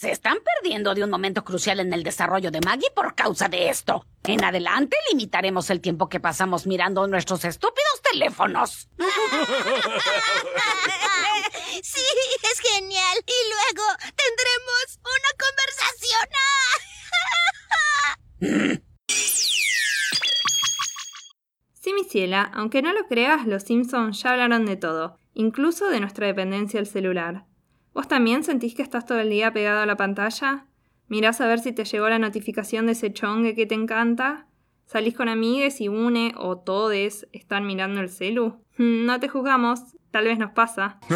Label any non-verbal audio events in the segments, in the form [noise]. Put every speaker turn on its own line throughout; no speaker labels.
Se están perdiendo de un momento crucial en el desarrollo de Maggie por causa de esto. En adelante limitaremos el tiempo que pasamos mirando nuestros estúpidos teléfonos. [laughs]
sí, es genial. Y luego tendremos una conversación. [laughs]
Sí, mi ciela, aunque no lo creas, los Simpsons ya hablaron de todo, incluso de nuestra dependencia al celular. ¿Vos también sentís que estás todo el día pegado a la pantalla? ¿Mirás a ver si te llegó la notificación de ese chongue que te encanta? ¿Salís con amigues y une o todes están mirando el celu? No te juzgamos, tal vez nos pasa. [laughs]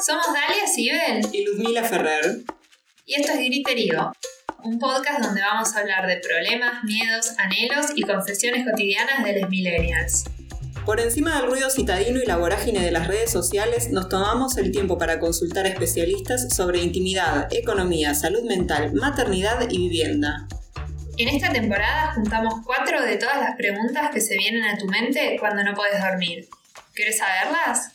Somos Dalia Sibel
y Luzmila Ferrer.
Y esto es Griterío, un podcast donde vamos a hablar de problemas, miedos, anhelos y confesiones cotidianas de los millennials.
Por encima del ruido citadino y la vorágine de las redes sociales, nos tomamos el tiempo para consultar a especialistas sobre intimidad, economía, salud mental, maternidad y vivienda.
En esta temporada juntamos cuatro de todas las preguntas que se vienen a tu mente cuando no puedes dormir. ¿Quieres saberlas?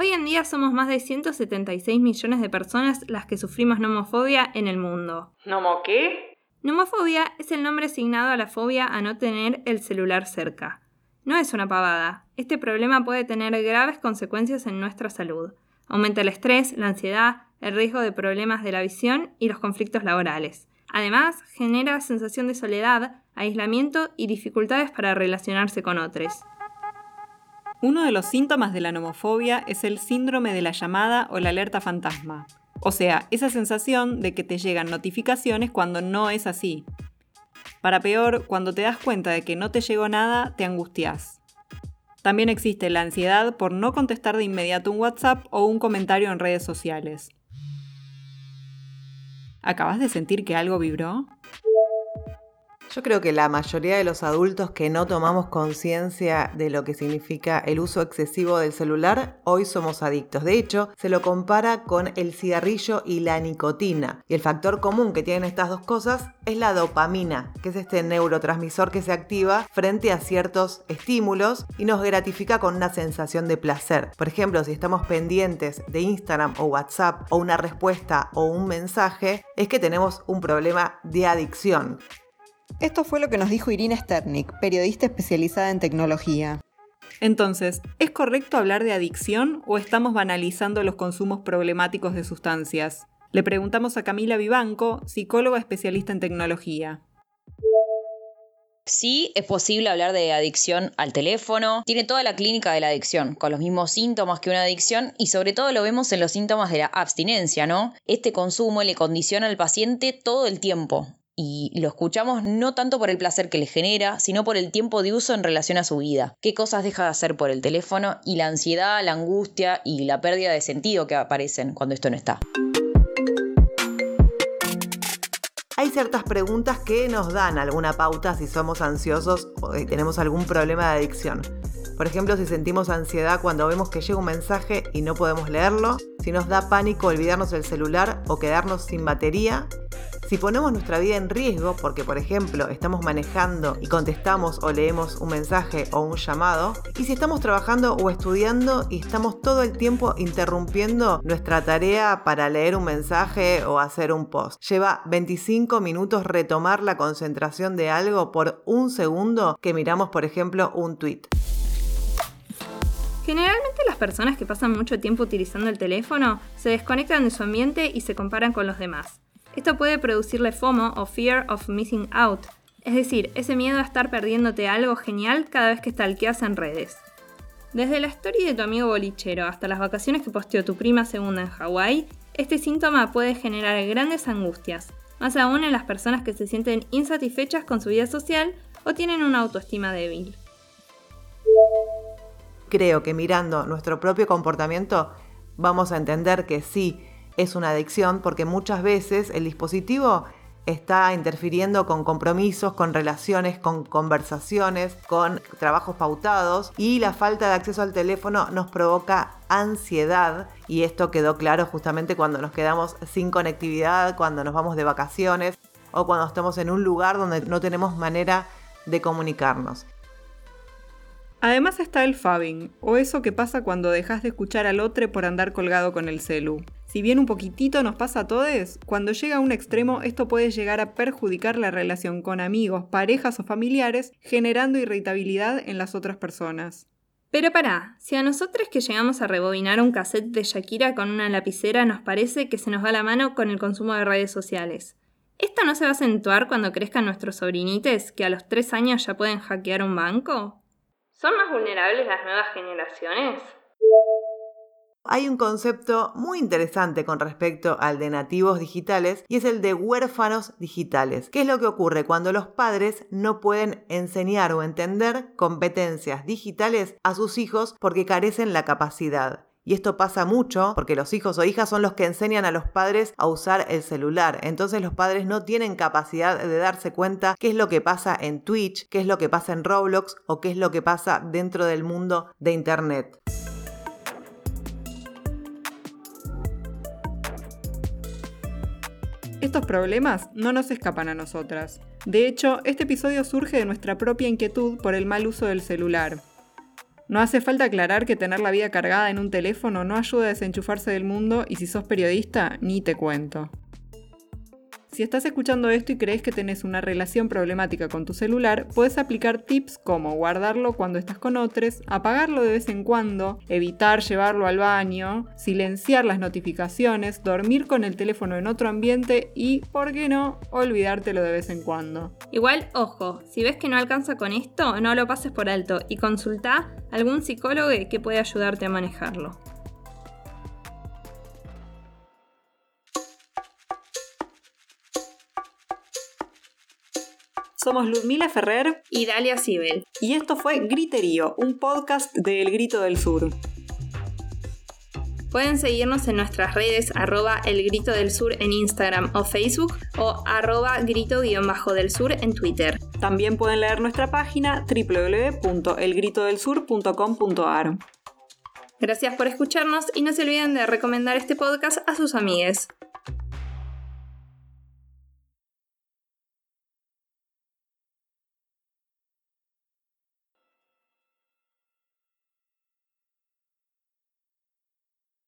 Hoy en día somos más de 176 millones de personas las que sufrimos nomofobia en el mundo.
¿Nomo qué?
Nomofobia es el nombre asignado a la fobia a no tener el celular cerca. No es una pavada. Este problema puede tener graves consecuencias en nuestra salud. Aumenta el estrés, la ansiedad, el riesgo de problemas de la visión y los conflictos laborales. Además, genera sensación de soledad, aislamiento y dificultades para relacionarse con otros.
Uno de los síntomas de la nomofobia es el síndrome de la llamada o la alerta fantasma. O sea, esa sensación de que te llegan notificaciones cuando no es así. Para peor, cuando te das cuenta de que no te llegó nada, te angustias. También existe la ansiedad por no contestar de inmediato un WhatsApp o un comentario en redes sociales. ¿Acabas de sentir que algo vibró?
Yo creo que la mayoría de los adultos que no tomamos conciencia de lo que significa el uso excesivo del celular, hoy somos adictos. De hecho, se lo compara con el cigarrillo y la nicotina. Y el factor común que tienen estas dos cosas es la dopamina, que es este neurotransmisor que se activa frente a ciertos estímulos y nos gratifica con una sensación de placer. Por ejemplo, si estamos pendientes de Instagram o WhatsApp o una respuesta o un mensaje, es que tenemos un problema de adicción.
Esto fue lo que nos dijo Irina Sternik, periodista especializada en tecnología.
Entonces, ¿es correcto hablar de adicción o estamos banalizando los consumos problemáticos de sustancias? Le preguntamos a Camila Vivanco, psicóloga especialista en tecnología.
Sí, es posible hablar de adicción al teléfono. Tiene toda la clínica de la adicción, con los mismos síntomas que una adicción y sobre todo lo vemos en los síntomas de la abstinencia, ¿no? Este consumo le condiciona al paciente todo el tiempo y lo escuchamos no tanto por el placer que le genera, sino por el tiempo de uso en relación a su vida. ¿Qué cosas deja de hacer por el teléfono? Y la ansiedad, la angustia y la pérdida de sentido que aparecen cuando esto no está.
Hay ciertas preguntas que nos dan alguna pauta si somos ansiosos o tenemos algún problema de adicción. Por ejemplo, si sentimos ansiedad cuando vemos que llega un mensaje y no podemos leerlo, si nos da pánico olvidarnos del celular o quedarnos sin batería, si ponemos nuestra vida en riesgo porque, por ejemplo, estamos manejando y contestamos o leemos un mensaje o un llamado, y si estamos trabajando o estudiando y estamos todo el tiempo interrumpiendo nuestra tarea para leer un mensaje o hacer un post. Lleva 25 minutos retomar la concentración de algo por un segundo que miramos, por ejemplo, un tweet.
Generalmente las personas que pasan mucho tiempo utilizando el teléfono se desconectan de su ambiente y se comparan con los demás. Esto puede producirle FOMO o Fear of Missing Out, es decir, ese miedo a estar perdiéndote algo genial cada vez que stalkeas en redes. Desde la historia de tu amigo bolichero hasta las vacaciones que posteó tu prima segunda en Hawái, este síntoma puede generar grandes angustias, más aún en las personas que se sienten insatisfechas con su vida social o tienen una autoestima débil.
Creo que mirando nuestro propio comportamiento vamos a entender que sí, es una adicción porque muchas veces el dispositivo está interfiriendo con compromisos, con relaciones, con conversaciones, con trabajos pautados y la falta de acceso al teléfono nos provoca ansiedad y esto quedó claro justamente cuando nos quedamos sin conectividad, cuando nos vamos de vacaciones o cuando estamos en un lugar donde no tenemos manera de comunicarnos.
Además está el fabbing, o eso que pasa cuando dejas de escuchar al otro por andar colgado con el celu. Si bien un poquitito nos pasa a todos, cuando llega a un extremo esto puede llegar a perjudicar la relación con amigos, parejas o familiares, generando irritabilidad en las otras personas.
Pero pará, si a nosotros que llegamos a rebobinar un cassette de Shakira con una lapicera nos parece que se nos va la mano con el consumo de redes sociales. ¿Esto no se va a acentuar cuando crezcan nuestros sobrinites que a los 3 años ya pueden hackear un banco? ¿Son más vulnerables las nuevas generaciones?
Hay un concepto muy interesante con respecto al de nativos digitales y es el de huérfanos digitales. ¿Qué es lo que ocurre cuando los padres no pueden enseñar o entender competencias digitales a sus hijos porque carecen la capacidad? Y esto pasa mucho porque los hijos o hijas son los que enseñan a los padres a usar el celular. Entonces los padres no tienen capacidad de darse cuenta qué es lo que pasa en Twitch, qué es lo que pasa en Roblox o qué es lo que pasa dentro del mundo de Internet.
Estos problemas no nos escapan a nosotras. De hecho, este episodio surge de nuestra propia inquietud por el mal uso del celular. No hace falta aclarar que tener la vida cargada en un teléfono no ayuda a desenchufarse del mundo y si sos periodista, ni te cuento. Si estás escuchando esto y crees que tenés una relación problemática con tu celular, puedes aplicar tips como guardarlo cuando estás con otros, apagarlo de vez en cuando, evitar llevarlo al baño, silenciar las notificaciones, dormir con el teléfono en otro ambiente y, ¿por qué no?, olvidártelo de vez en cuando.
Igual, ojo, si ves que no alcanza con esto, no lo pases por alto y consulta a algún psicólogo que puede ayudarte a manejarlo.
Somos Ludmila Ferrer
y Dalia Sibel.
Y esto fue Griterío, un podcast de El Grito del Sur.
Pueden seguirnos en nuestras redes arroba El Grito del Sur en Instagram o Facebook o arroba grito-del sur en Twitter.
También pueden leer nuestra página www.elgritodelsur.com.ar.
Gracias por escucharnos y no se olviden de recomendar este podcast a sus amigues.